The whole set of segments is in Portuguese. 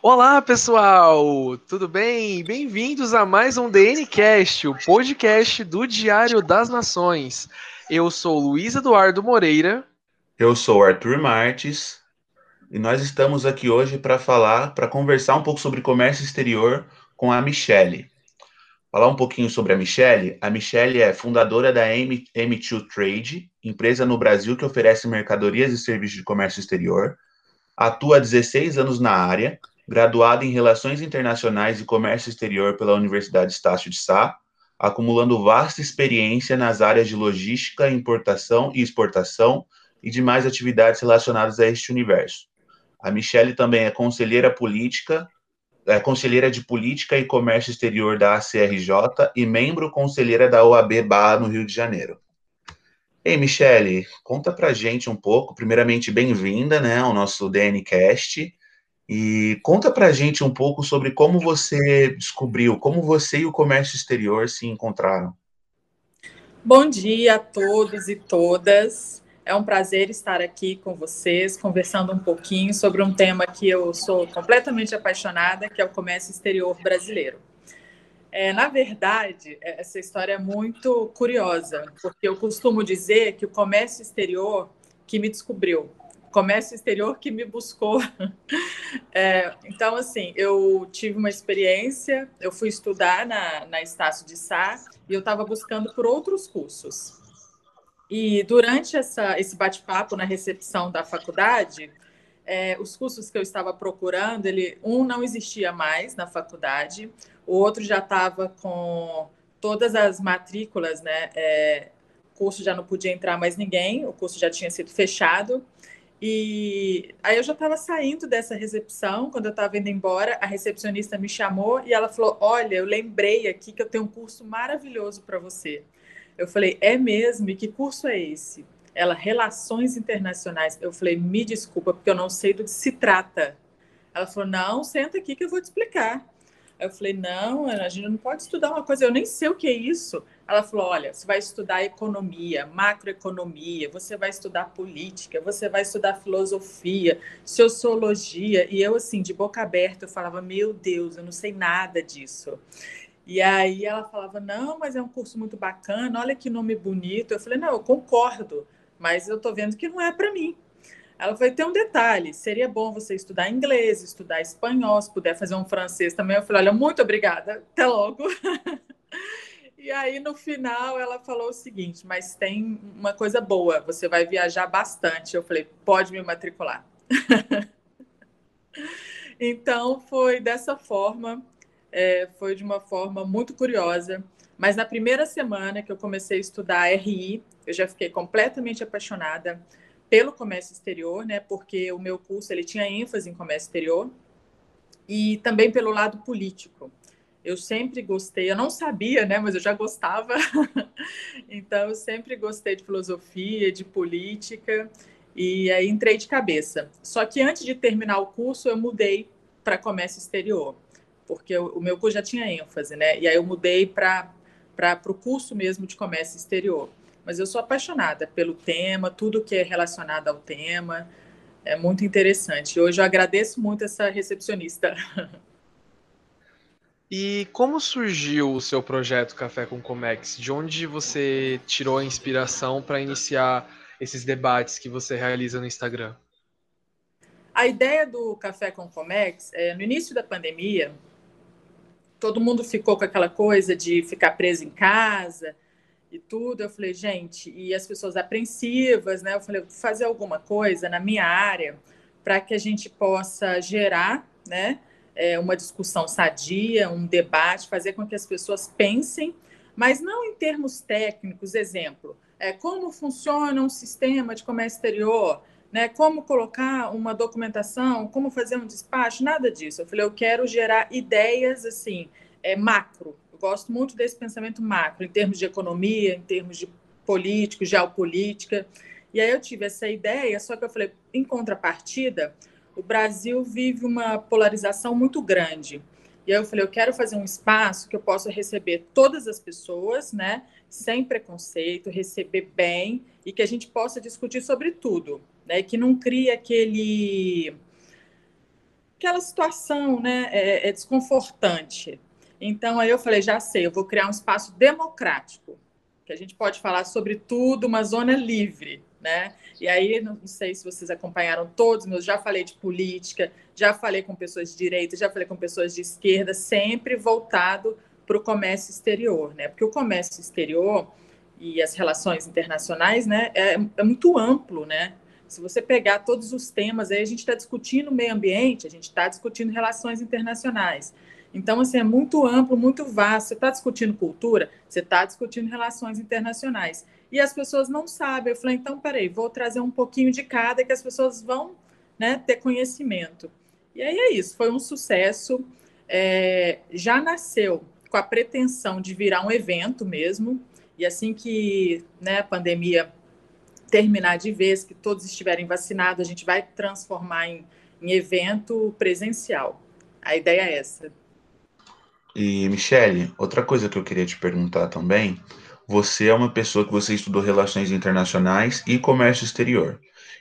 Olá, pessoal! Tudo bem? Bem-vindos a mais um DNCast, o podcast do Diário das Nações. Eu sou Luiz Eduardo Moreira. Eu sou Arthur Marques. E nós estamos aqui hoje para falar, para conversar um pouco sobre comércio exterior com a Michelle. Falar um pouquinho sobre a Michelle. A Michelle é fundadora da M M2 Trade, empresa no Brasil que oferece mercadorias e serviços de comércio exterior. Atua há 16 anos na área graduado em Relações Internacionais e Comércio Exterior pela Universidade Estácio de Sá, acumulando vasta experiência nas áreas de logística, importação e exportação e demais atividades relacionadas a este universo. A Michelle também é conselheira política, é conselheira de Política e Comércio Exterior da ACRJ e membro conselheira da OAB Barra no Rio de Janeiro. Ei, Michele, conta pra gente um pouco, primeiramente, bem-vinda né, ao nosso DNCast, e conta para a gente um pouco sobre como você descobriu, como você e o comércio exterior se encontraram. Bom dia a todos e todas. É um prazer estar aqui com vocês, conversando um pouquinho sobre um tema que eu sou completamente apaixonada, que é o comércio exterior brasileiro. É, na verdade, é, essa história é muito curiosa, porque eu costumo dizer que o comércio exterior que me descobriu, comércio exterior que me buscou. É, então, assim, eu tive uma experiência, eu fui estudar na, na Estácio de Sá e eu estava buscando por outros cursos. E durante essa, esse bate-papo na recepção da faculdade, é, os cursos que eu estava procurando, ele, um não existia mais na faculdade, o outro já estava com todas as matrículas, né? É, curso já não podia entrar mais ninguém, o curso já tinha sido fechado. E aí eu já estava saindo dessa recepção, quando eu estava indo embora, a recepcionista me chamou e ela falou: Olha, eu lembrei aqui que eu tenho um curso maravilhoso para você. Eu falei: É mesmo? E que curso é esse? Ela, Relações Internacionais. Eu falei: Me desculpa, porque eu não sei do que se trata. Ela falou: Não, senta aqui que eu vou te explicar. Eu falei: Não, a gente não pode estudar uma coisa, eu nem sei o que é isso. Ela falou: olha, você vai estudar economia, macroeconomia, você vai estudar política, você vai estudar filosofia, sociologia. E eu, assim, de boca aberta, eu falava: meu Deus, eu não sei nada disso. E aí ela falava: não, mas é um curso muito bacana, olha que nome bonito. Eu falei: não, eu concordo, mas eu estou vendo que não é para mim. Ela foi ter um detalhe: seria bom você estudar inglês, estudar espanhol, se puder fazer um francês também. Eu falei: olha, muito obrigada, até logo. E aí, no final, ela falou o seguinte: mas tem uma coisa boa, você vai viajar bastante. Eu falei: pode me matricular. então, foi dessa forma, é, foi de uma forma muito curiosa. Mas na primeira semana que eu comecei a estudar RI, eu já fiquei completamente apaixonada pelo comércio exterior, né? Porque o meu curso ele tinha ênfase em comércio exterior e também pelo lado político. Eu sempre gostei, eu não sabia, né, mas eu já gostava. então, eu sempre gostei de filosofia, de política, e aí entrei de cabeça. Só que antes de terminar o curso, eu mudei para comércio exterior, porque o, meu curso já tinha ênfase, né? E aí eu mudei para o curso mesmo de comércio exterior. Mas eu sou apaixonada pelo tema, tudo que é relacionado ao tema. É muito interessante. Hoje eu agradeço muito essa recepcionista. E como surgiu o seu projeto Café com Comex? De onde você tirou a inspiração para iniciar esses debates que você realiza no Instagram? A ideia do Café com Comex, é, no início da pandemia, todo mundo ficou com aquela coisa de ficar preso em casa e tudo. Eu falei, gente, e as pessoas apreensivas, né? Eu falei, fazer alguma coisa na minha área para que a gente possa gerar, né? é, uma discussão sadia, um debate, fazer com que as pessoas pensem, mas não em termos técnicos. Exemplo, é, como funciona um sistema de comércio exterior, né? Como colocar uma documentação, como fazer um despacho, nada disso. Eu falei, eu quero gerar ideias assim, é, macro. Eu gosto muito desse pensamento macro, em termos de economia, em termos de político, geopolítica. E aí eu tive essa ideia, só que eu falei, em contrapartida, o Brasil vive uma polarização muito grande. E aí eu falei, eu quero fazer um espaço que eu possa receber todas as pessoas, né, sem preconceito, receber bem e que a gente possa discutir sobre tudo, né, que não crie aquele aquela situação né, é, é desconfortante. Então, aí eu falei, já sei, eu vou criar um espaço democrático, que a gente pode falar sobre tudo, uma zona livre, né? E aí, não sei se vocês acompanharam todos, mas já falei de política, já falei com pessoas de direita, já falei com pessoas de esquerda, sempre voltado para o comércio exterior, né? Porque o comércio exterior e as relações internacionais, né, é, é muito amplo, né? Se você pegar todos os temas, aí a gente está discutindo meio ambiente, a gente está discutindo relações internacionais. Então, assim, é muito amplo, muito vasto. Você está discutindo cultura, você está discutindo relações internacionais. E as pessoas não sabem. Eu falei, então, peraí, vou trazer um pouquinho de cada que as pessoas vão né, ter conhecimento. E aí é isso, foi um sucesso. É, já nasceu com a pretensão de virar um evento mesmo. E assim que né, a pandemia terminar de vez, que todos estiverem vacinados, a gente vai transformar em, em evento presencial. A ideia é essa. E, Michele, outra coisa que eu queria te perguntar também, você é uma pessoa que você estudou relações internacionais e comércio exterior.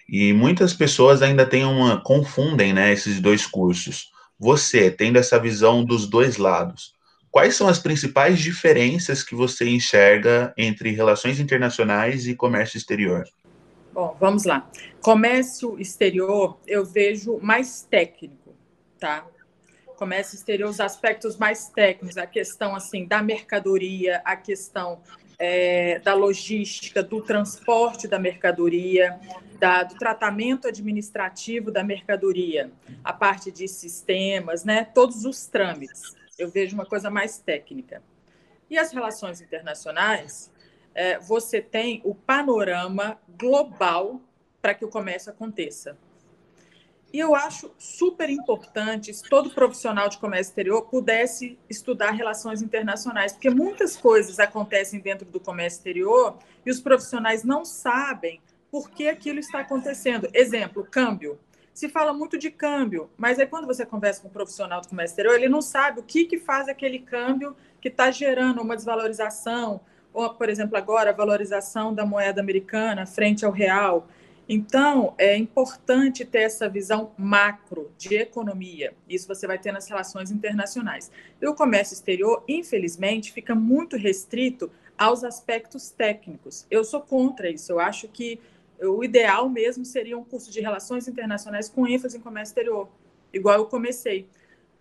E muitas pessoas ainda têm uma confundem, né, esses dois cursos. Você, tendo essa visão dos dois lados, quais são as principais diferenças que você enxerga entre relações internacionais e comércio exterior? Bom, vamos lá. Comércio exterior eu vejo mais técnico, tá? Comércio exterior, os aspectos mais técnicos, a questão assim da mercadoria, a questão é, da logística, do transporte da mercadoria, da, do tratamento administrativo da mercadoria, a parte de sistemas, né? Todos os trâmites. Eu vejo uma coisa mais técnica. E as relações internacionais, é, você tem o panorama global para que o comércio aconteça. E eu acho super importante se todo profissional de comércio exterior pudesse estudar relações internacionais, porque muitas coisas acontecem dentro do comércio exterior e os profissionais não sabem por que aquilo está acontecendo. Exemplo, câmbio. Se fala muito de câmbio, mas aí quando você conversa com um profissional do comércio exterior, ele não sabe o que, que faz aquele câmbio que está gerando uma desvalorização, ou, por exemplo, agora a valorização da moeda americana frente ao real. Então, é importante ter essa visão macro de economia. Isso você vai ter nas relações internacionais. E o comércio exterior, infelizmente, fica muito restrito aos aspectos técnicos. Eu sou contra isso. Eu acho que o ideal mesmo seria um curso de relações internacionais com ênfase em comércio exterior, igual eu comecei.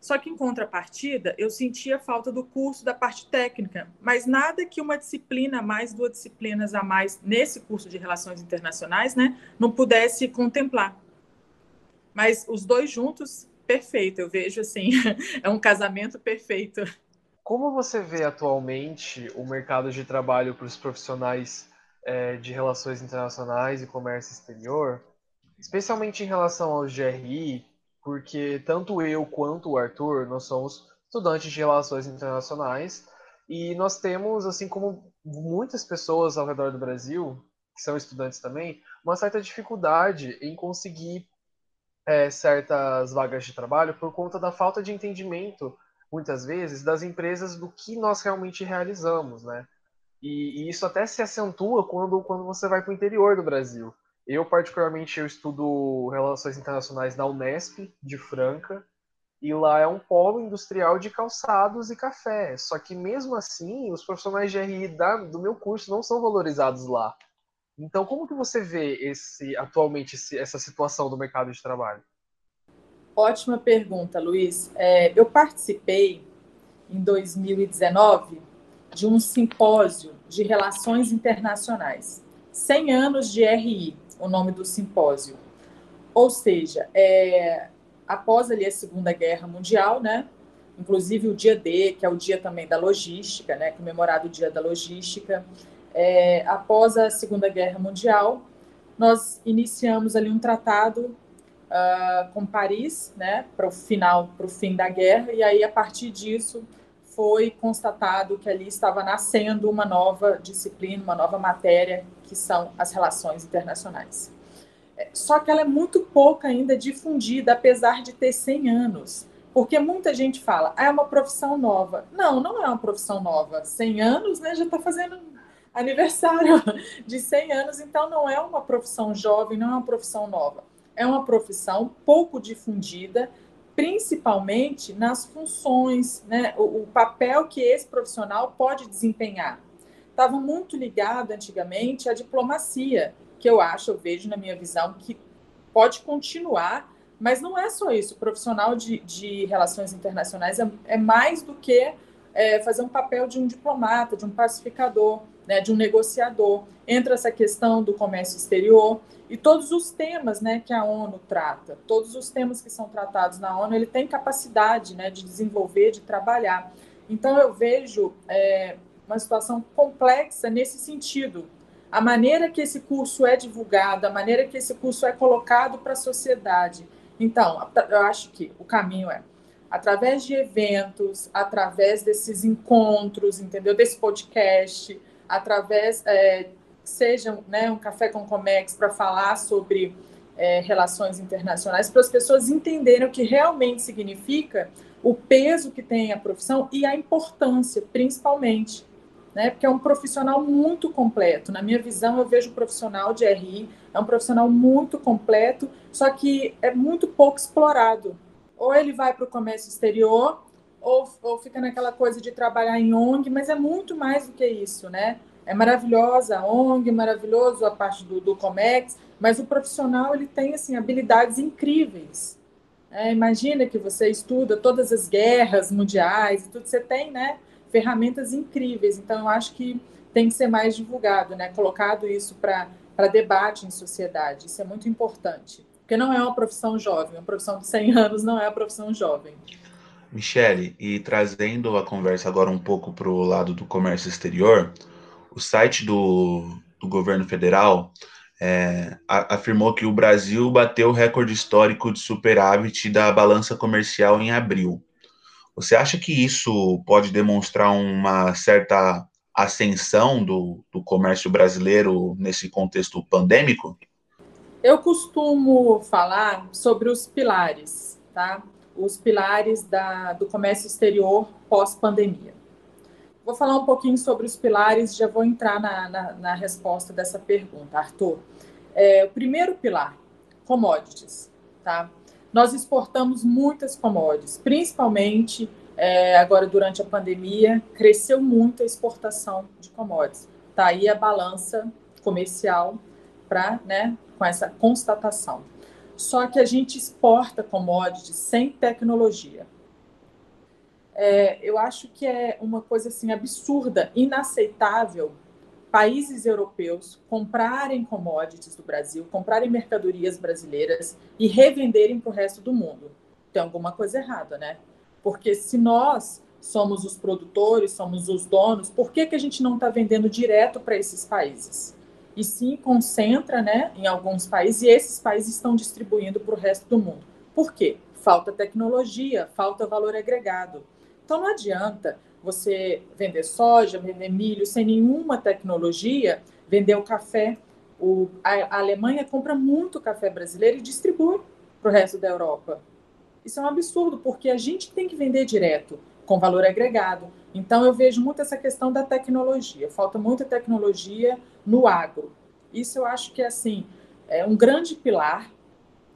Só que, em contrapartida, eu sentia falta do curso da parte técnica, mas nada que uma disciplina a mais, duas disciplinas a mais nesse curso de Relações Internacionais, né, não pudesse contemplar. Mas os dois juntos, perfeito. Eu vejo assim, é um casamento perfeito. Como você vê atualmente o mercado de trabalho para os profissionais é, de relações internacionais e comércio exterior, especialmente em relação ao GRI, porque tanto eu quanto o Arthur, nós somos estudantes de relações internacionais e nós temos, assim como muitas pessoas ao redor do Brasil, que são estudantes também, uma certa dificuldade em conseguir é, certas vagas de trabalho por conta da falta de entendimento, muitas vezes, das empresas do que nós realmente realizamos, né? E, e isso até se acentua quando, quando você vai para o interior do Brasil. Eu, particularmente, eu estudo Relações Internacionais na Unesp, de Franca, e lá é um polo industrial de calçados e café. Só que, mesmo assim, os profissionais de RI da, do meu curso não são valorizados lá. Então, como que você vê esse atualmente esse, essa situação do mercado de trabalho? Ótima pergunta, Luiz. É, eu participei em 2019 de um simpósio de relações internacionais. 100 anos de RI, o nome do simpósio. Ou seja, é, após ali a Segunda Guerra Mundial, né, inclusive o dia D, que é o dia também da logística, né, comemorado o dia da logística, é, após a Segunda Guerra Mundial, nós iniciamos ali um tratado uh, com Paris, né, para o final, para o fim da guerra, e aí a partir disso foi constatado que ali estava nascendo uma nova disciplina, uma nova matéria, que são as relações internacionais. É, só que ela é muito pouco ainda difundida, apesar de ter 100 anos. Porque muita gente fala, ah, é uma profissão nova. Não, não é uma profissão nova. 100 anos, né, já está fazendo aniversário de 100 anos, então não é uma profissão jovem, não é uma profissão nova. É uma profissão pouco difundida, principalmente nas funções, né, o, o papel que esse profissional pode desempenhar. Estava muito ligado antigamente à diplomacia, que eu acho, eu vejo na minha visão, que pode continuar, mas não é só isso. O profissional de, de relações internacionais é, é mais do que é, fazer um papel de um diplomata, de um pacificador, né, de um negociador. Entra essa questão do comércio exterior e todos os temas né, que a ONU trata, todos os temas que são tratados na ONU, ele tem capacidade né, de desenvolver, de trabalhar. Então, eu vejo é, uma situação complexa nesse sentido. A maneira que esse curso é divulgado, a maneira que esse curso é colocado para a sociedade. Então, eu acho que o caminho é através de eventos, através desses encontros, entendeu? Desse podcast, através é, seja né, um café com Comex para falar sobre é, relações internacionais, para as pessoas entenderem o que realmente significa, o peso que tem a profissão e a importância, principalmente. Né, porque é um profissional muito completo. Na minha visão, eu vejo o profissional de RI, é um profissional muito completo, só que é muito pouco explorado. Ou ele vai para o comércio exterior, ou, ou fica naquela coisa de trabalhar em ONG, mas é muito mais do que isso, né? É maravilhosa a ONG, maravilhoso a parte do, do Comex, mas o profissional ele tem assim habilidades incríveis. É, imagina que você estuda todas as guerras mundiais e tudo, você tem, né, ferramentas incríveis. Então, eu acho que tem que ser mais divulgado, né, colocado isso para debate em sociedade. Isso é muito importante, porque não é uma profissão jovem. Uma profissão de 100 anos não é a profissão jovem. Michele, e trazendo a conversa agora um pouco para o lado do comércio exterior, o site do, do governo federal é, a, afirmou que o Brasil bateu o recorde histórico de superávit da balança comercial em abril. Você acha que isso pode demonstrar uma certa ascensão do, do comércio brasileiro nesse contexto pandêmico? Eu costumo falar sobre os pilares, tá? Os pilares da, do comércio exterior pós-pandemia. Vou falar um pouquinho sobre os pilares, já vou entrar na, na, na resposta dessa pergunta, Arthur. É, o primeiro pilar, commodities, tá? Nós exportamos muitas commodities, principalmente é, agora durante a pandemia, cresceu muito a exportação de commodities. Tá aí a balança comercial para, né, com essa constatação. Só que a gente exporta commodities sem tecnologia é, eu acho que é uma coisa assim absurda, inaceitável países europeus comprarem commodities do Brasil, comprarem mercadorias brasileiras e revenderem para o resto do mundo. Tem alguma coisa errada, né? Porque se nós somos os produtores, somos os donos, por que, que a gente não está vendendo direto para esses países? E sim concentra né, em alguns países e esses países estão distribuindo para o resto do mundo. Por quê? Falta tecnologia, falta valor agregado. Então não adianta você vender soja, vender milho sem nenhuma tecnologia, vender o café. O, a, a Alemanha compra muito café brasileiro e distribui para o resto da Europa. Isso é um absurdo, porque a gente tem que vender direto, com valor agregado. Então, eu vejo muito essa questão da tecnologia. Falta muita tecnologia no agro. Isso eu acho que é, assim, é um grande pilar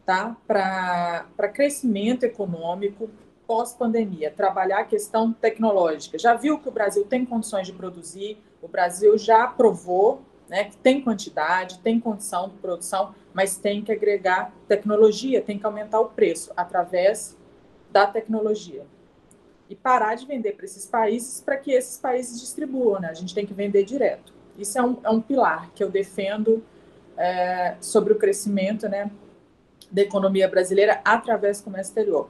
tá? para crescimento econômico, pós-pandemia, trabalhar a questão tecnológica. Já viu que o Brasil tem condições de produzir, o Brasil já provou né, que tem quantidade, tem condição de produção, mas tem que agregar tecnologia, tem que aumentar o preço através da tecnologia. E parar de vender para esses países para que esses países distribuam, né? A gente tem que vender direto. Isso é um, é um pilar que eu defendo é, sobre o crescimento né, da economia brasileira através do comércio exterior.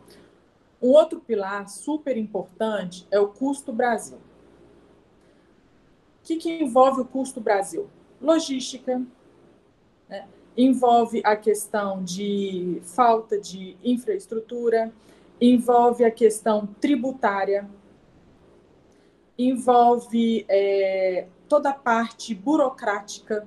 Um outro pilar super importante é o custo Brasil. O que, que envolve o custo Brasil? Logística, né? envolve a questão de falta de infraestrutura, envolve a questão tributária, envolve é, toda a parte burocrática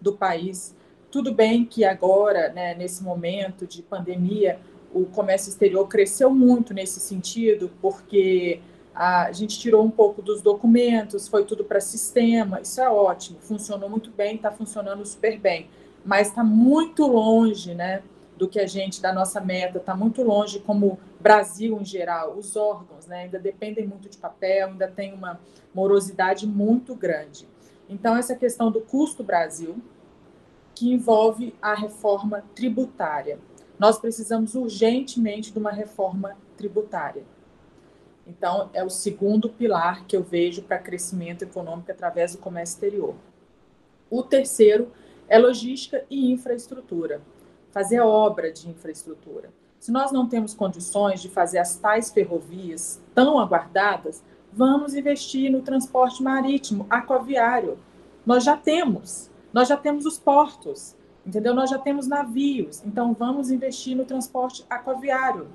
do país. Tudo bem que agora, né, nesse momento de pandemia, o comércio exterior cresceu muito nesse sentido, porque a gente tirou um pouco dos documentos, foi tudo para sistema, isso é ótimo, funcionou muito bem, está funcionando super bem, mas está muito longe, né, do que a gente, da nossa meta, está muito longe como Brasil em geral, os órgãos né, ainda dependem muito de papel, ainda tem uma morosidade muito grande. Então, essa questão do custo Brasil, que envolve a reforma tributária. Nós precisamos urgentemente de uma reforma tributária. Então, é o segundo pilar que eu vejo para crescimento econômico através do comércio exterior. O terceiro é logística e infraestrutura. Fazer obra de infraestrutura. Se nós não temos condições de fazer as tais ferrovias tão aguardadas, vamos investir no transporte marítimo, aquaviário. Nós já temos, nós já temos os portos, entendeu? Nós já temos navios, então vamos investir no transporte aquaviário.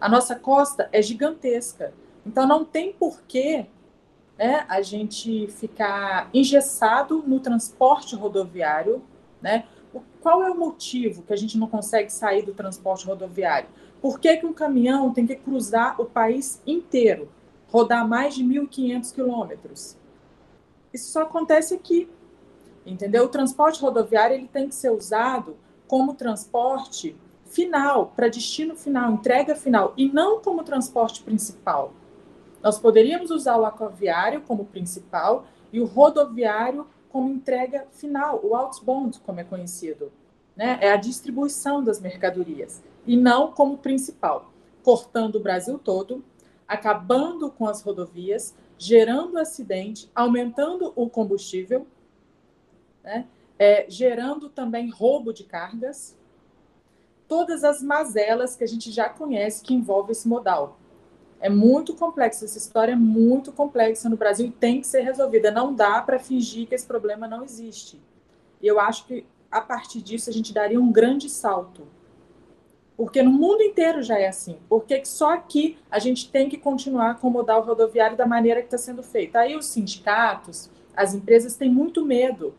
A nossa costa é gigantesca, então não tem porquê né, a gente ficar engessado no transporte rodoviário, né? Qual é o motivo que a gente não consegue sair do transporte rodoviário? Por que, que um caminhão tem que cruzar o país inteiro, rodar mais de 1.500 quilômetros? Isso só acontece aqui, entendeu? O transporte rodoviário ele tem que ser usado como transporte final, para destino final, entrega final, e não como transporte principal. Nós poderíamos usar o aquaviário como principal e o rodoviário como entrega final, o outbound, como é conhecido. Né? É a distribuição das mercadorias, e não como principal, cortando o Brasil todo, acabando com as rodovias, gerando acidente, aumentando o combustível, né? é, gerando também roubo de cargas, todas as mazelas que a gente já conhece que envolve esse modal. É muito complexo, essa história é muito complexa no Brasil e tem que ser resolvida. Não dá para fingir que esse problema não existe. E eu acho que a partir disso a gente daria um grande salto. Porque no mundo inteiro já é assim. Por que só aqui a gente tem que continuar com o modal rodoviário da maneira que está sendo feita? Aí os sindicatos, as empresas têm muito medo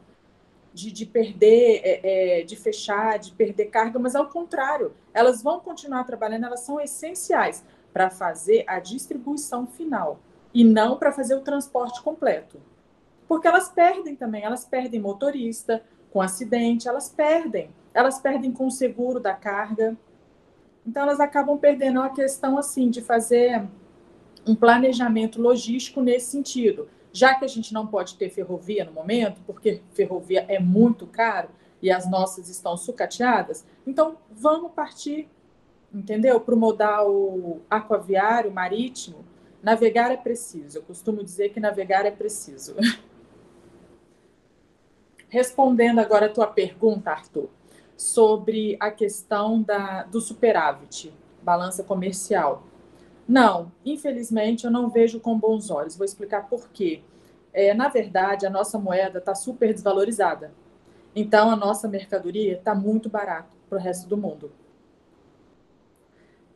de, de perder, é, é, de fechar, de perder carga, mas ao contrário, elas vão continuar trabalhando, elas são essenciais para fazer a distribuição final e não para fazer o transporte completo. Porque elas perdem também, elas perdem motorista com acidente, elas perdem, elas perdem com o seguro da carga. Então elas acabam perdendo a questão assim de fazer um planejamento logístico nesse sentido. Já que a gente não pode ter ferrovia no momento, porque ferrovia é muito caro e as nossas estão sucateadas, então vamos partir entendeu? Para o modal aquaviário, marítimo, navegar é preciso. Eu costumo dizer que navegar é preciso. Respondendo agora a tua pergunta, Arthur, sobre a questão da, do superávit, balança comercial. Não, infelizmente eu não vejo com bons olhos. Vou explicar por quê. É, na verdade, a nossa moeda está super desvalorizada. Então, a nossa mercadoria está muito barata para o resto do mundo.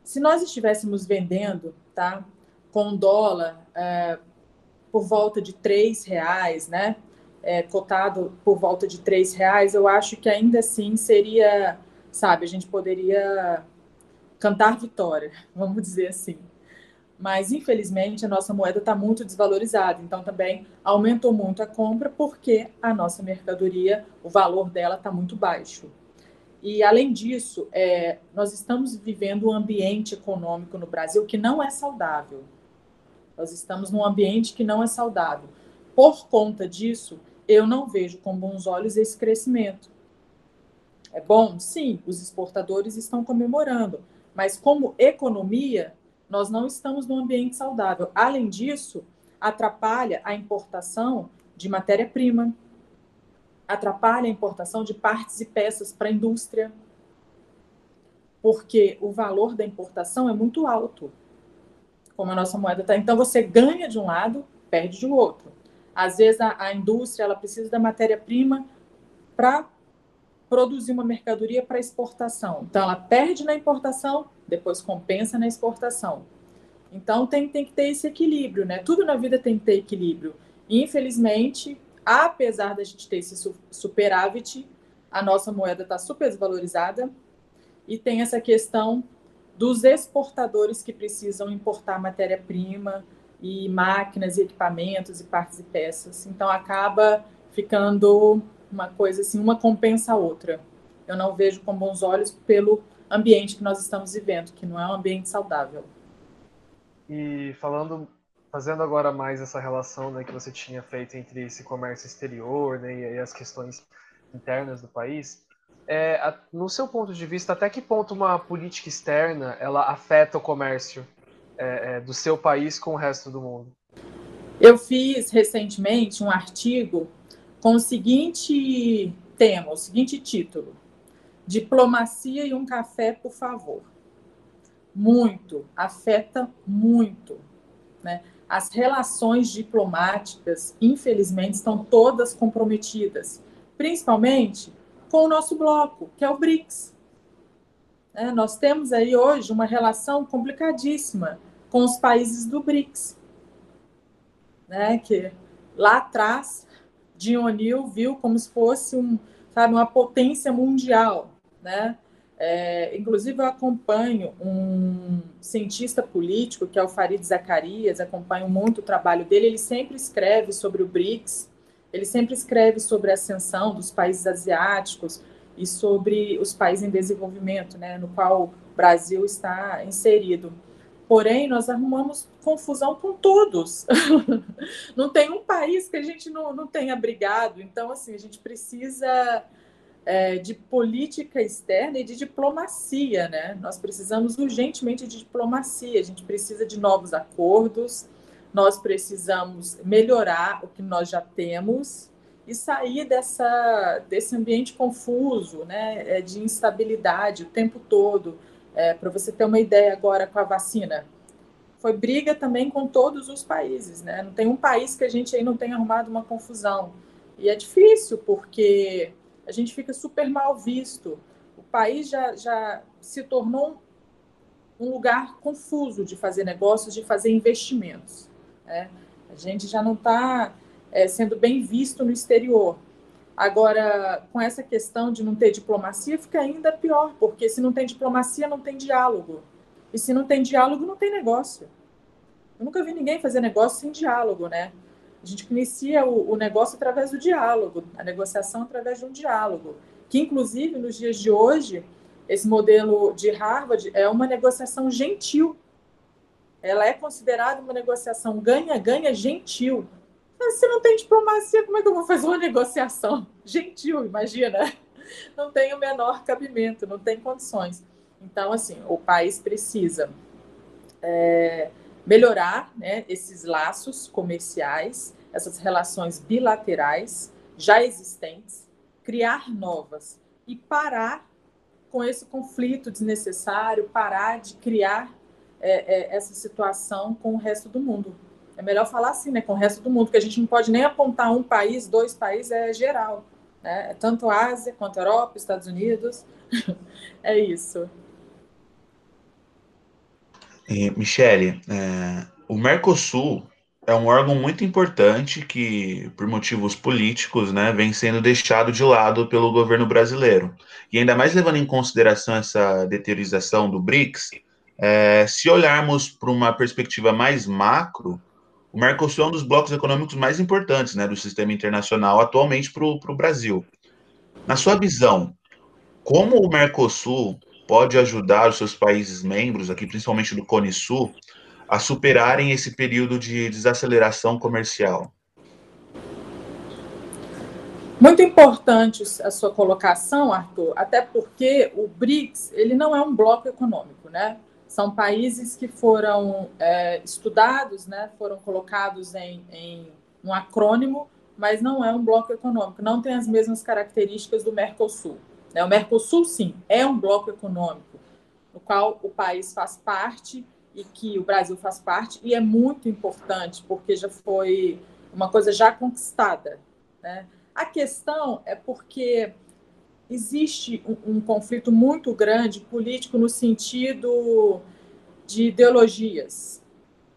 Se nós estivéssemos vendendo, tá, com dólar é, por volta de três reais, né, é, cotado por volta de três reais, eu acho que ainda assim seria, sabe, a gente poderia cantar vitória, vamos dizer assim. Mas, infelizmente, a nossa moeda está muito desvalorizada. Então, também aumentou muito a compra porque a nossa mercadoria, o valor dela está muito baixo. E, além disso, é, nós estamos vivendo um ambiente econômico no Brasil que não é saudável. Nós estamos num ambiente que não é saudável. Por conta disso, eu não vejo com bons olhos esse crescimento. É bom? Sim, os exportadores estão comemorando, mas como economia, nós não estamos num ambiente saudável. Além disso, atrapalha a importação de matéria-prima, atrapalha a importação de partes e peças para a indústria, porque o valor da importação é muito alto, como a nossa moeda está. Então, você ganha de um lado, perde do outro. Às vezes, a, a indústria ela precisa da matéria-prima para produzir uma mercadoria para exportação. Então, ela perde na importação, depois compensa na exportação. Então, tem, tem que ter esse equilíbrio, né? Tudo na vida tem que ter equilíbrio. Infelizmente, apesar da gente ter esse superávit, a nossa moeda está super desvalorizada e tem essa questão dos exportadores que precisam importar matéria-prima e máquinas e equipamentos e partes e peças. Então acaba ficando uma coisa assim, uma compensa a outra. Eu não vejo com bons olhos pelo ambiente que nós estamos vivendo, que não é um ambiente saudável. E falando, fazendo agora mais essa relação né, que você tinha feito entre esse comércio exterior né, e as questões internas do país, é, a, no seu ponto de vista, até que ponto uma política externa ela afeta o comércio é, é, do seu país com o resto do mundo? Eu fiz recentemente um artigo com o seguinte tema, o seguinte título: Diplomacia e um café, por favor. Muito, afeta muito. Né? As relações diplomáticas, infelizmente, estão todas comprometidas, principalmente com o nosso bloco, que é o BRICS. É, nós temos aí hoje uma relação complicadíssima com os países do BRICS, né? que lá atrás, Dionil viu como se fosse um, sabe, uma potência mundial né? É, inclusive, eu acompanho um cientista político, que é o Farid Zacarias, acompanho muito o trabalho dele. Ele sempre escreve sobre o BRICS, ele sempre escreve sobre a ascensão dos países asiáticos e sobre os países em desenvolvimento, né, no qual o Brasil está inserido. Porém, nós arrumamos confusão com todos. não tem um país que a gente não, não tenha brigado. Então, assim, a gente precisa é, de política externa e de diplomacia, né? Nós precisamos urgentemente de diplomacia, a gente precisa de novos acordos, nós precisamos melhorar o que nós já temos e sair dessa, desse ambiente confuso, né, é, de instabilidade o tempo todo. É, Para você ter uma ideia agora com a vacina, foi briga também com todos os países, né? Não tem um país que a gente aí não tenha arrumado uma confusão. E é difícil, porque a gente fica super mal visto. O país já, já se tornou um lugar confuso de fazer negócios, de fazer investimentos. Né? A gente já não está é, sendo bem visto no exterior. Agora, com essa questão de não ter diplomacia, fica ainda pior, porque se não tem diplomacia, não tem diálogo. E se não tem diálogo, não tem negócio. Eu nunca vi ninguém fazer negócio sem diálogo, né? A gente inicia o, o negócio através do diálogo, a negociação através de um diálogo, que inclusive nos dias de hoje, esse modelo de Harvard é uma negociação gentil. Ela é considerada uma negociação ganha-ganha gentil. Mas se não tem diplomacia, como é que eu vou fazer uma negociação gentil? Imagina. Não tem o menor cabimento, não tem condições. Então, assim, o país precisa é, melhorar né, esses laços comerciais, essas relações bilaterais já existentes, criar novas e parar com esse conflito desnecessário, parar de criar é, é, essa situação com o resto do mundo. É melhor falar assim, né, com o resto do mundo, que a gente não pode nem apontar um país, dois países, é geral. Né? É tanto Ásia quanto Europa, Estados Unidos. é isso. Michele, é, o Mercosul é um órgão muito importante que, por motivos políticos, né, vem sendo deixado de lado pelo governo brasileiro. E ainda mais levando em consideração essa deteriorização do BRICS, é, se olharmos para uma perspectiva mais macro, o Mercosul é um dos blocos econômicos mais importantes né, do sistema internacional atualmente para o Brasil. Na sua visão, como o Mercosul pode ajudar os seus países membros, aqui principalmente do Cone Sul, a superarem esse período de desaceleração comercial? Muito importante a sua colocação, Arthur, até porque o BRICS ele não é um bloco econômico, né? São países que foram é, estudados, né? Foram colocados em, em um acrônimo, mas não é um bloco econômico, não tem as mesmas características do Mercosul. Né? O Mercosul, sim, é um bloco econômico, no qual o país faz parte e que o Brasil faz parte, e é muito importante, porque já foi uma coisa já conquistada. Né? A questão é porque existe um, um, conflito muito grande político no sentido de ideologias.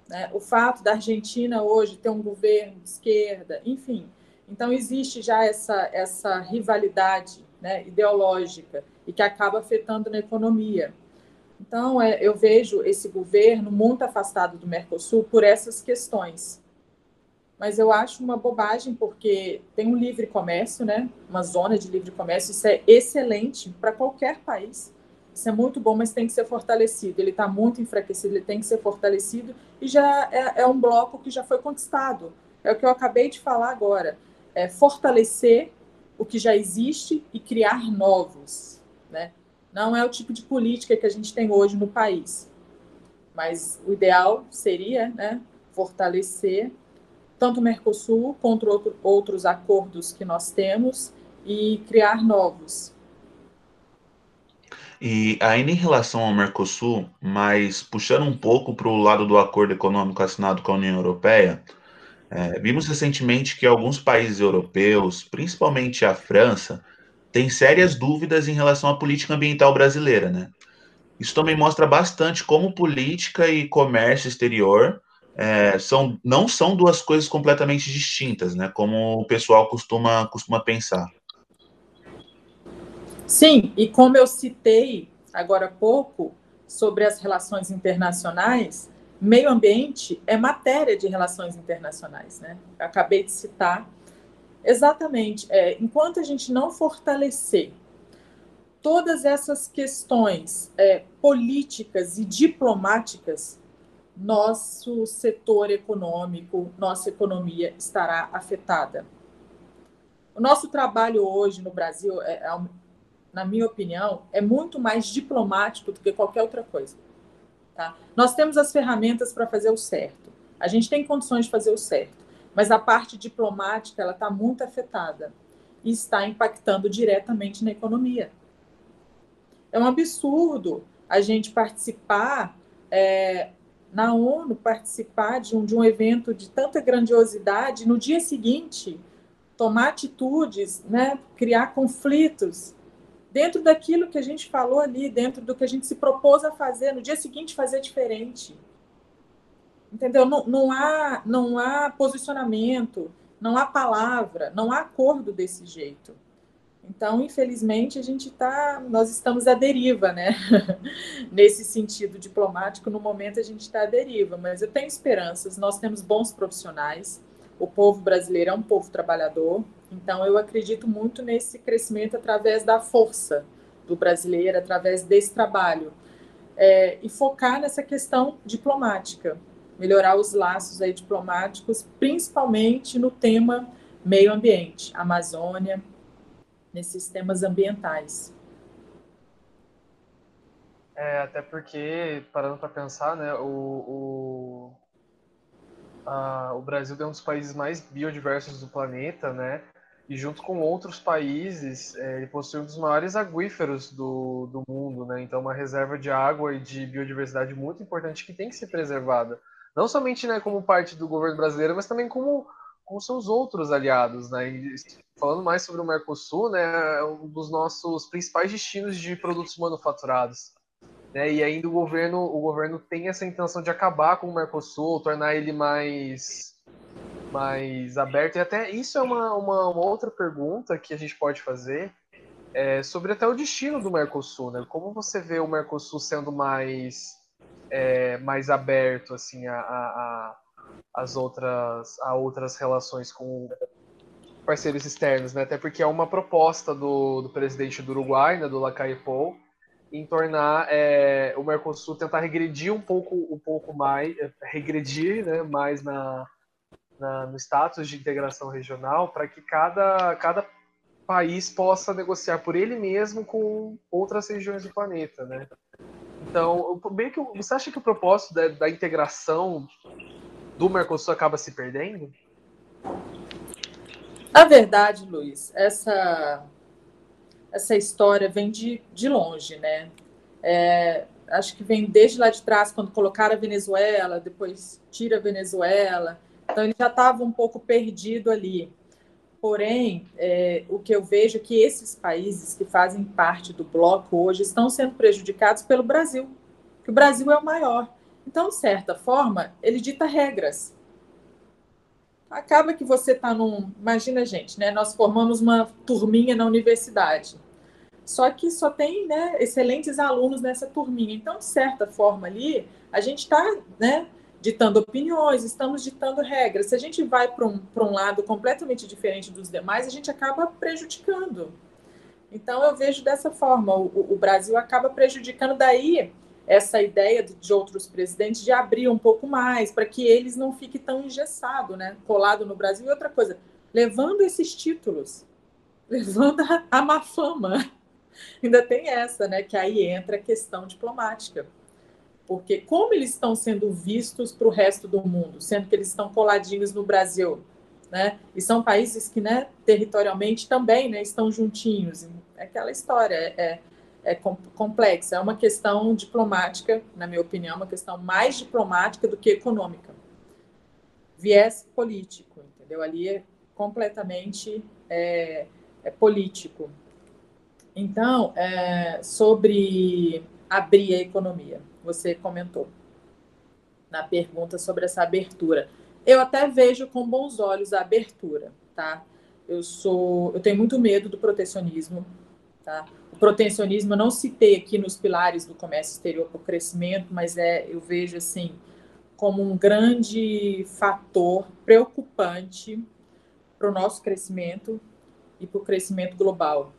Né? O fato da Argentina hoje ter um governo de esquerda, enfim. Então, existe já essa, essa rivalidade né, ideológica e que acaba afetando na economia. Então, é, eu vejo esse governo muito afastado do Mercosul por essas questões. Mas eu acho uma bobagem, porque tem um livre comércio, né? uma zona de livre comércio, isso é excelente para qualquer país. Isso é muito bom, mas tem que ser fortalecido. Ele está muito enfraquecido, ele tem que ser fortalecido e já é, é, um bloco que já foi conquistado. É o que eu acabei de falar agora. É fortalecer o que já existe e criar novos. Né? Não é o tipo de política que a gente tem hoje no país. Mas o ideal seria né, fortalecer tanto o Mercosul quanto outro, outros acordos que nós temos e criar novos. E ainda em relação ao Mercosul, mas puxando um pouco para o lado do acordo econômico assinado com a União Europeia, é, vimos recentemente que alguns países europeus, principalmente a França, têm sérias dúvidas em relação à política ambiental brasileira, né? Isso também mostra bastante como política e comércio exterior é, são, não são duas coisas completamente distintas, né? Como o pessoal costuma, costuma pensar. Sim, e como eu citei agora há pouco sobre as relações internacionais, meio ambiente é matéria de relações internacionais, né? Acabei de citar. Exatamente. É, enquanto a gente não fortalecer todas essas questões é, políticas e diplomáticas, nosso setor econômico, nossa economia estará afetada. O nosso trabalho hoje no Brasil, é, é, na minha opinião, é muito mais diplomático do que qualquer outra coisa. Tá? Nós temos as ferramentas para fazer o certo. A gente tem condições de fazer o certo, mas a parte diplomática ela está muito afetada e está impactando diretamente na economia. É um absurdo a gente participar é, na ONU participar de um, de um evento de tanta grandiosidade, no dia seguinte tomar atitudes, né, criar conflitos dentro daquilo que a gente falou ali, dentro do que a gente se propôs a fazer, no dia seguinte fazer diferente. Entendeu? Não, não, há, não há posicionamento, não há palavra, não há acordo desse jeito. Então, infelizmente, a gente está, nós estamos à deriva, né? Nesse sentido diplomático, no momento a gente está à deriva, mas eu tenho esperanças. Nós temos bons profissionais. O povo brasileiro é um povo trabalhador, então eu acredito muito nesse crescimento através da força do brasileiro, através desse trabalho é, e focar nessa questão diplomática, melhorar os laços aí diplomáticos, principalmente no tema meio ambiente, Amazônia, nesses temas ambientais. É, até porque, parando para pensar, né, o, o, a, o Brasil é um dos países mais biodiversos do planeta, né, e junto com outros países, é, ele possui um dos maiores aquíferos do, do mundo, né, então uma reserva de água e de biodiversidade muito importante que tem que ser preservada. Não somente né, como parte do governo brasileiro, mas também como com seus outros aliados, né? E falando mais sobre o Mercosul, né, é um dos nossos principais destinos de produtos manufaturados. Né? E ainda o governo, o governo tem essa intenção de acabar com o Mercosul, tornar ele mais mais aberto. E até isso é uma, uma, uma outra pergunta que a gente pode fazer é, sobre até o destino do Mercosul, né? Como você vê o Mercosul sendo mais é, mais aberto assim a, a as outras, a outras relações com parceiros externos, né? Até porque é uma proposta do, do presidente do Uruguai, né, do Lacaille em tornar é, o Mercosul tentar regredir um pouco, um pouco mais, é, regredir, né, mais na, na no status de integração regional, para que cada, cada país possa negociar por ele mesmo com outras regiões do planeta, né? Então, bem que você acha que o propósito da, da integração do Mercosul acaba se perdendo? Na verdade, Luiz, essa, essa história vem de, de longe, né? É, acho que vem desde lá de trás, quando colocaram a Venezuela, depois tira a Venezuela. Então, ele já estava um pouco perdido ali. Porém, é, o que eu vejo é que esses países que fazem parte do bloco hoje estão sendo prejudicados pelo Brasil, que o Brasil é o maior. Então, de certa forma, ele dita regras. Acaba que você está num. Imagina, gente, né? Nós formamos uma turminha na universidade. Só que só tem né, excelentes alunos nessa turminha. Então, de certa forma, ali, a gente está né, ditando opiniões, estamos ditando regras. Se a gente vai para um, um lado completamente diferente dos demais, a gente acaba prejudicando. Então, eu vejo dessa forma: o, o Brasil acaba prejudicando daí essa ideia de outros presidentes de abrir um pouco mais, para que eles não fiquem tão engessados, né? colado no Brasil. E outra coisa, levando esses títulos, levando a, a má fama. Ainda tem essa, né? Que aí entra a questão diplomática. Porque como eles estão sendo vistos para o resto do mundo, sendo que eles estão coladinhos no Brasil, né? E são países que, né, territorialmente também, né, estão juntinhos. É aquela história, é, é é complexa, é uma questão diplomática, na minha opinião, uma questão mais diplomática do que econômica. Viés político, entendeu? Ali é completamente é, é político. Então, é, sobre abrir a economia, você comentou na pergunta sobre essa abertura. Eu até vejo com bons olhos a abertura, tá? Eu sou, eu tenho muito medo do protecionismo, tá? O protecionismo eu não citei aqui nos pilares do comércio exterior para o crescimento, mas é, eu vejo assim como um grande fator preocupante para o nosso crescimento e para o crescimento global,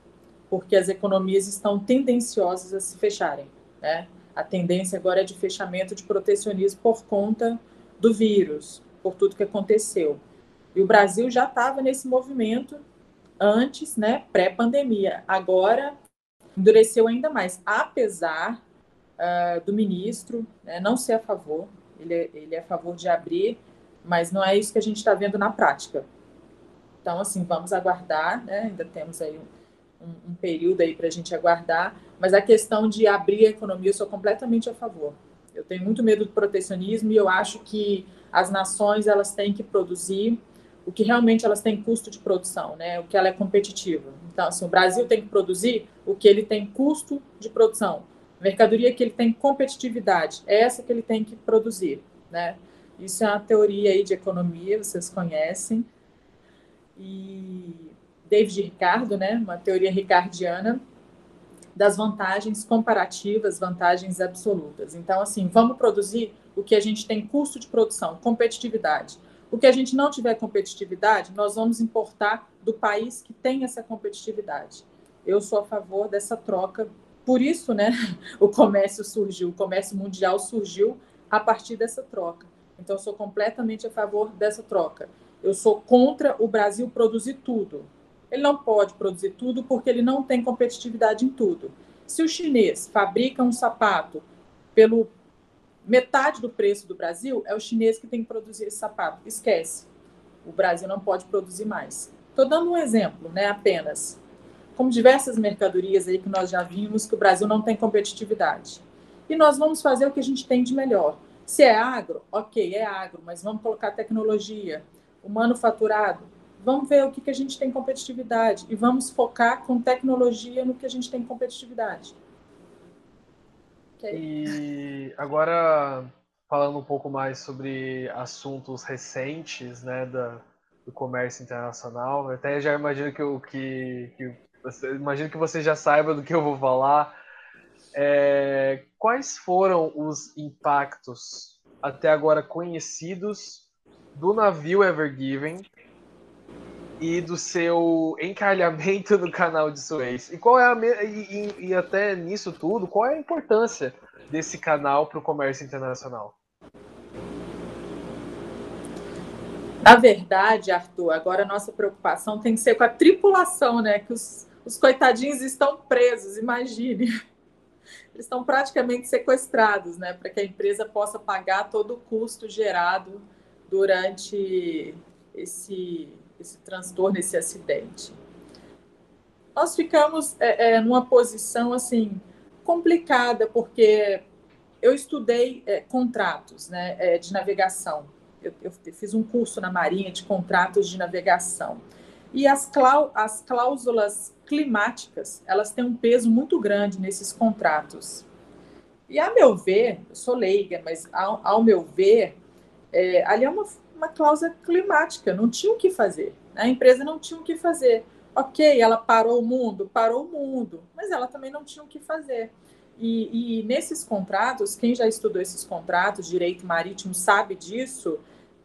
porque as economias estão tendenciosas a se fecharem. Né? A tendência agora é de fechamento de protecionismo por conta do vírus, por tudo que aconteceu. E o Brasil já estava nesse movimento antes, né, pré-pandemia. Agora endureceu ainda mais, apesar uh, do ministro né, não ser a favor, ele é, ele é a favor de abrir, mas não é isso que a gente está vendo na prática. Então, assim, vamos aguardar, né? ainda temos aí um, um período aí para a gente aguardar, mas a questão de abrir a economia, eu sou completamente a favor. Eu tenho muito medo do protecionismo e eu acho que as nações elas têm que produzir o que realmente elas têm custo de produção, né? O que ela é competitiva. Então, assim, o Brasil tem que produzir o que ele tem custo de produção, mercadoria que ele tem competitividade, é essa que ele tem que produzir, né? Isso é uma teoria aí de economia, vocês conhecem. E David Ricardo, né? Uma teoria ricardiana das vantagens comparativas, vantagens absolutas. Então, assim, vamos produzir o que a gente tem custo de produção, competitividade. O que a gente não tiver competitividade, nós vamos importar do país que tem essa competitividade. Eu sou a favor dessa troca. Por isso, né, o comércio surgiu, o comércio mundial surgiu a partir dessa troca. Então, eu sou completamente a favor dessa troca. Eu sou contra o Brasil produzir tudo. Ele não pode produzir tudo porque ele não tem competitividade em tudo. Se o chinês fabrica um sapato pelo metade do preço do Brasil é o chinês que tem que produzir esse sapato. Esquece. O Brasil não pode produzir mais. Estou dando um exemplo, né? Apenas. Como diversas mercadorias aí que nós já vimos que o Brasil não tem competitividade. E nós vamos fazer o que a gente tem de melhor. Se é agro, ok, é agro, mas vamos colocar tecnologia, o manufaturado. Vamos ver o que, que a gente tem competitividade e vamos focar com tecnologia no que a gente tem competitividade. E agora, falando um pouco mais sobre assuntos recentes né, da, do comércio internacional, até já imagino que, o que, que você, imagino que você já saiba do que eu vou falar. É, quais foram os impactos até agora conhecidos do navio Ever Given e do seu encalhamento no canal de Suez. E qual é a e, e, e até nisso tudo, qual é a importância desse canal para o comércio internacional? Na verdade, Arthur, agora a nossa preocupação tem que ser com a tripulação, né? Que os, os coitadinhos estão presos, imagine. Eles estão praticamente sequestrados, né? Para que a empresa possa pagar todo o custo gerado durante esse esse transtorno, esse acidente. Nós ficamos é, é, numa posição assim complicada porque eu estudei é, contratos né, é, de navegação. Eu, eu, fiz um curso na Marinha de contratos de navegação. E as, as cláusulas climáticas, elas têm um peso muito grande nesses contratos. E, a meu ver, eu sou leiga, mas ao, ao meu ver, é, ali é uma, uma cláusula climática, não tinha o que fazer. A empresa não tinha o que fazer. Ok, ela parou o mundo, parou o mundo, mas ela também não tinha o que fazer. E, e nesses contratos, quem já estudou esses contratos, direito marítimo, sabe disso,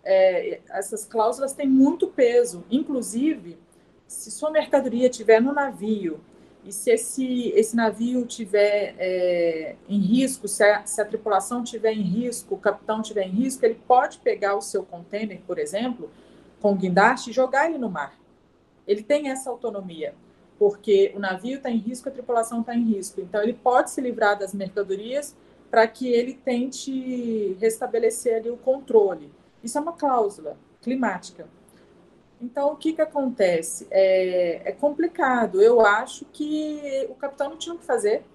é, essas cláusulas têm muito peso. Inclusive, se sua mercadoria estiver no navio e se esse, esse navio tiver é, em risco, se a, se a tripulação tiver em risco, o capitão tiver em risco, ele pode pegar o seu container, por exemplo, com guindaste e jogar ele no mar. Ele tem essa autonomia, porque o navio está em risco, a tripulação está em risco. Então, ele pode se livrar das mercadorias para que ele tente restabelecer ali o controle. Isso é uma cláusula climática. Então, o que, que acontece? É, é, complicado. Eu acho que o capitão não tinha o que fazer,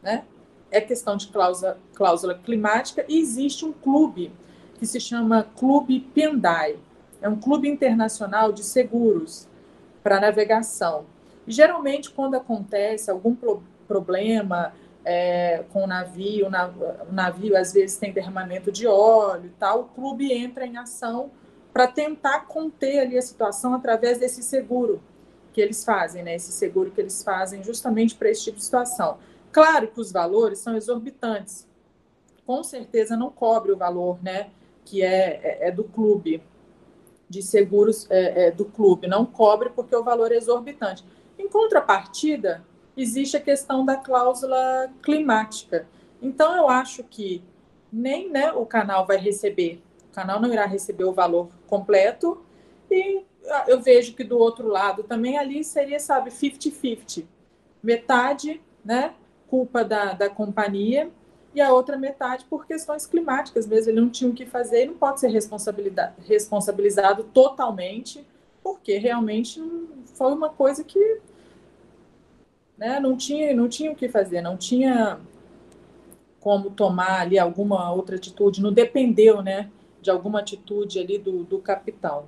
né? É questão de cláusula, cláusula climática e existe um clube que se chama Clube Pendai. É um clube internacional de seguros para navegação. E, geralmente, quando acontece algum pro problema é, com o navio, o navio, às vezes tem derramamento de óleo e tal, o clube entra em ação para tentar conter ali a situação através desse seguro que eles fazem, né? Esse seguro que eles fazem justamente para esse tipo de situação. Claro que os valores são exorbitantes. Com certeza não cobre o valor, né? Que é, é, é do clube de seguros é, é, do clube, não cobre porque o valor é exorbitante. Em contrapartida, existe a questão da cláusula climática. Então, eu acho que nem né, o canal vai receber o canal não irá receber o valor completo. E ah, eu vejo que do outro lado também ali seria, sabe, 50-50. Metade, né, culpa da, da companhia e a outra metade por questões climáticas mesmo. Ele não tinha o que fazer e não pode ser responsabilizado totalmente, porque realmente foi uma coisa que né, não, tinha, não tinha o que fazer, não tinha como tomar ali alguma outra atitude, não dependeu, né? De alguma atitude ali do, do capitão.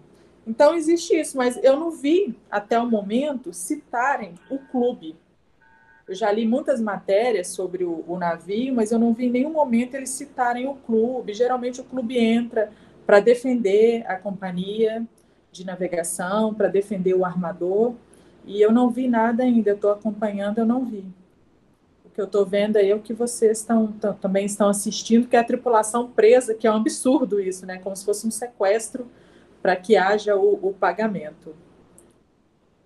Então existe isso, mas eu não vi até o momento citarem o clube. Eu já li muitas matérias sobre o, o navio, mas eu não vi em nenhum momento eles citarem o clube. Geralmente o clube entra para defender a companhia de navegação, para defender o armador, e eu não vi nada ainda. Estou acompanhando, eu não vi que eu estou vendo aí é o que vocês estão, também estão assistindo, que é a tripulação presa, que é um absurdo isso, né? Como se fosse um sequestro para que haja o, o pagamento.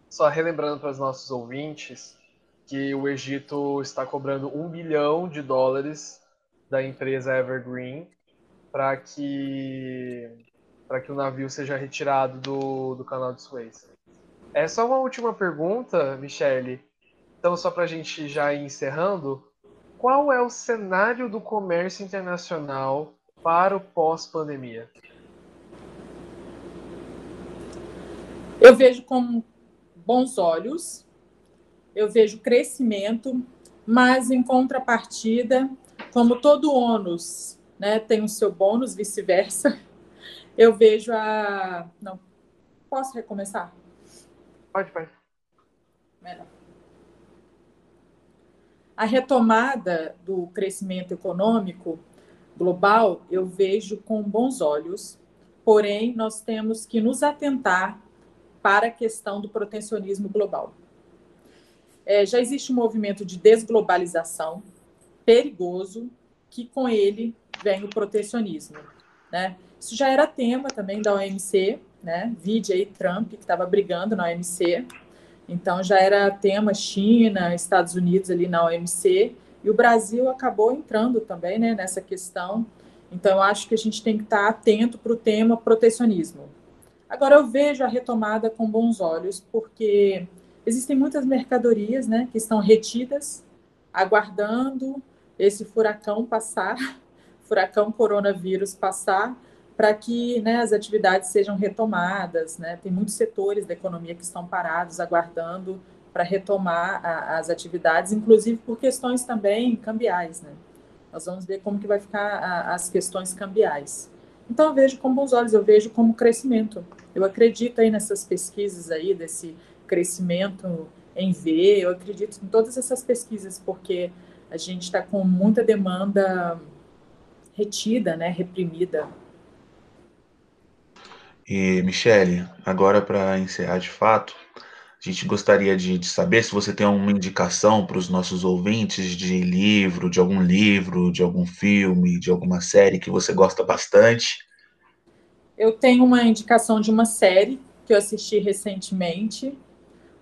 Só relembrando para os nossos ouvintes que o Egito está cobrando um bilhão de dólares da empresa Evergreen para que para que o navio seja retirado do, do canal de Suez. É só uma última pergunta, Michele. Então, só para a gente já ir encerrando, qual é o cenário do comércio internacional para o pós-pandemia? Eu vejo com bons olhos, eu vejo crescimento, mas em contrapartida, como todo ônus né, tem o seu bônus, vice-versa, eu vejo a. Não. Posso recomeçar? Pode, pode. Melhor. A retomada do crescimento econômico global eu vejo com bons olhos, porém, nós temos que nos atentar para a questão do protecionismo global. É, já existe um movimento de desglobalização perigoso, que com ele vem o protecionismo. Né? Isso já era tema também da OMC, né? Vide aí Trump, que estava brigando na OMC, então já era tema China, Estados Unidos ali na OMC, e o Brasil acabou entrando também né, nessa questão. Então eu acho que a gente tem que estar atento para o tema protecionismo. Agora eu vejo a retomada com bons olhos, porque existem muitas mercadorias né, que estão retidas, aguardando esse furacão passar, furacão coronavírus passar, para que né, as atividades sejam retomadas. Né? Tem muitos setores da economia que estão parados, aguardando para retomar a, as atividades, inclusive por questões também cambiais. Né? Nós vamos ver como que vai ficar a, as questões cambiais. Então, eu vejo com bons olhos, eu vejo como crescimento. Eu acredito aí nessas pesquisas aí, desse crescimento em V, eu acredito em todas essas pesquisas, porque a gente está com muita demanda retida, né, reprimida e, Michele, agora para encerrar de fato, a gente gostaria de, de saber se você tem uma indicação para os nossos ouvintes de livro, de algum livro, de algum filme, de alguma série que você gosta bastante. Eu tenho uma indicação de uma série que eu assisti recentemente.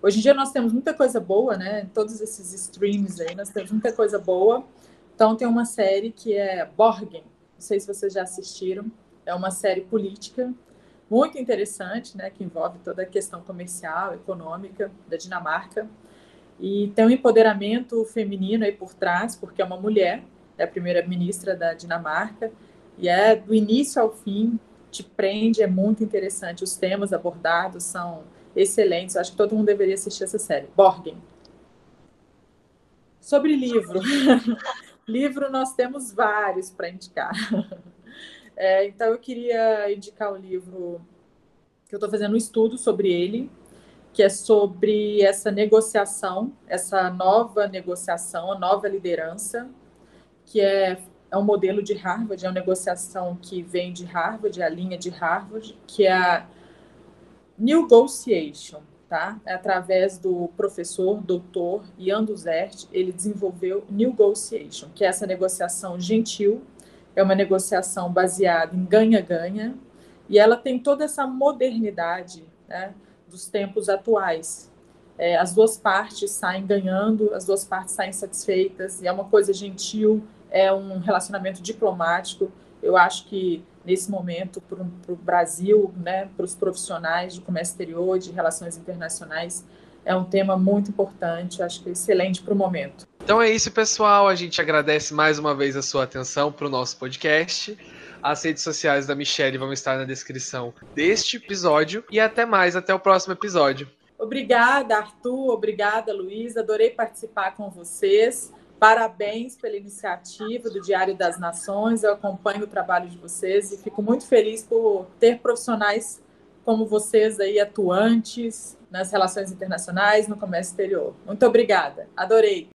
Hoje em dia nós temos muita coisa boa, né? Todos esses streams aí, nós temos muita coisa boa. Então tem uma série que é Borgen, não sei se vocês já assistiram, é uma série política muito interessante, né? Que envolve toda a questão comercial, econômica da Dinamarca. E tem um empoderamento feminino aí por trás, porque é uma mulher, é a primeira ministra da Dinamarca, e é do início ao fim, te prende, é muito interessante. Os temas abordados são excelentes. Acho que todo mundo deveria assistir essa série. Borgen. Sobre livro. livro nós temos vários para indicar. É, então eu queria indicar o livro que eu estou fazendo um estudo sobre ele, que é sobre essa negociação, essa nova negociação, a nova liderança, que é, é um modelo de Harvard, é uma negociação que vem de Harvard, é a linha de Harvard, que é a Negotiation, tá? É através do professor, doutor Ian Duzert, ele desenvolveu Negotiation, que é essa negociação gentil, é uma negociação baseada em ganha-ganha, e ela tem toda essa modernidade, né? dos tempos atuais. É, as duas partes saem ganhando, as duas partes saem satisfeitas, e é uma coisa gentil, é um relacionamento diplomático. Eu acho que nesse momento, para o Brasil, né, para os profissionais de comércio exterior, de relações internacionais, é um tema muito importante, acho que é excelente para o momento. Então é isso, pessoal. A gente agradece mais uma vez a sua atenção para o nosso podcast. As redes sociais da Michelle vão estar na descrição deste episódio. E até mais, até o próximo episódio. Obrigada, Arthur. Obrigada, Luiz. Adorei participar com vocês. Parabéns pela iniciativa do Diário das Nações. Eu acompanho o trabalho de vocês e fico muito feliz por ter profissionais como vocês aí atuantes nas relações internacionais, no comércio exterior. Muito obrigada. Adorei.